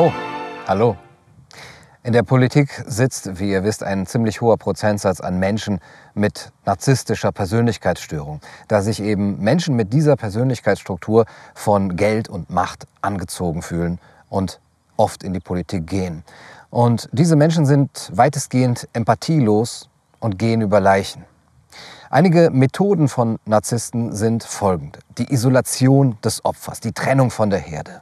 Hallo. In der Politik sitzt, wie ihr wisst, ein ziemlich hoher Prozentsatz an Menschen mit narzisstischer Persönlichkeitsstörung, da sich eben Menschen mit dieser Persönlichkeitsstruktur von Geld und Macht angezogen fühlen und oft in die Politik gehen. Und diese Menschen sind weitestgehend empathielos und gehen über Leichen. Einige Methoden von Narzissten sind folgende. Die Isolation des Opfers, die Trennung von der Herde,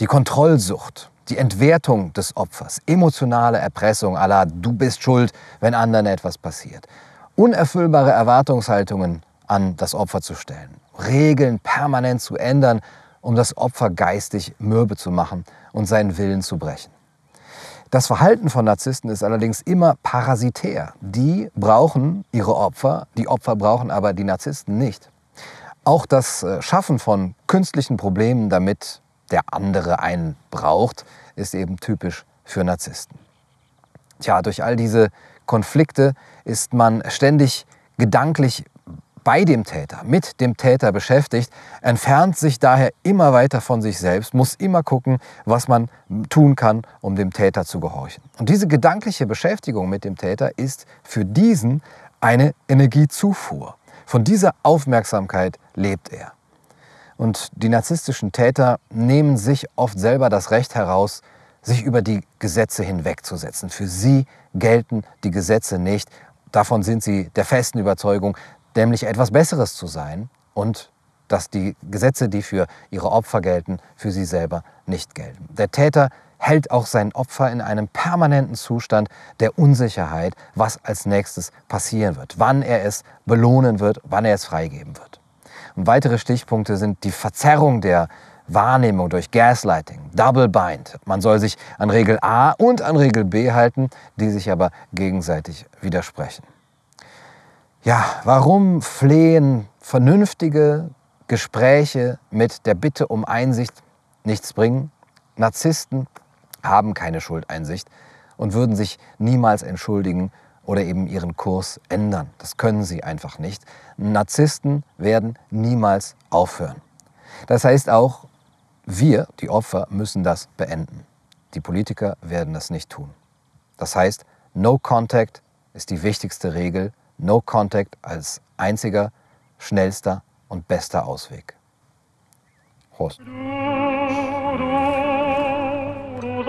die Kontrollsucht, die Entwertung des Opfers, emotionale Erpressung aller du bist schuld, wenn anderen etwas passiert, unerfüllbare Erwartungshaltungen an das Opfer zu stellen, Regeln permanent zu ändern, um das Opfer geistig mürbe zu machen und seinen Willen zu brechen. Das Verhalten von Narzissten ist allerdings immer parasitär. Die brauchen ihre Opfer, die Opfer brauchen aber die Narzissten nicht. Auch das äh, Schaffen von künstlichen Problemen, damit der andere einen braucht, ist eben typisch für Narzissten. Tja, durch all diese Konflikte ist man ständig gedanklich bei dem Täter, mit dem Täter beschäftigt, entfernt sich daher immer weiter von sich selbst, muss immer gucken, was man tun kann, um dem Täter zu gehorchen. Und diese gedankliche Beschäftigung mit dem Täter ist für diesen eine Energiezufuhr. Von dieser Aufmerksamkeit lebt er. Und die narzisstischen Täter nehmen sich oft selber das Recht heraus, sich über die Gesetze hinwegzusetzen. Für sie gelten die Gesetze nicht. Davon sind sie der festen Überzeugung, nämlich etwas Besseres zu sein und dass die Gesetze, die für ihre Opfer gelten, für sie selber nicht gelten. Der Täter hält auch sein Opfer in einem permanenten Zustand der Unsicherheit, was als nächstes passieren wird, wann er es belohnen wird, wann er es freigeben wird. Und weitere Stichpunkte sind die Verzerrung der Wahrnehmung durch Gaslighting, Double Bind. Man soll sich an Regel A und an Regel B halten, die sich aber gegenseitig widersprechen. Ja, warum flehen vernünftige Gespräche mit der Bitte um Einsicht nichts bringen? Narzissten haben keine Schuldeinsicht und würden sich niemals entschuldigen oder eben ihren Kurs ändern. Das können sie einfach nicht. Narzissten werden niemals aufhören. Das heißt auch, wir, die Opfer, müssen das beenden. Die Politiker werden das nicht tun. Das heißt, No Contact ist die wichtigste Regel. No Contact als einziger, schnellster und bester Ausweg. Prost. Du, du, du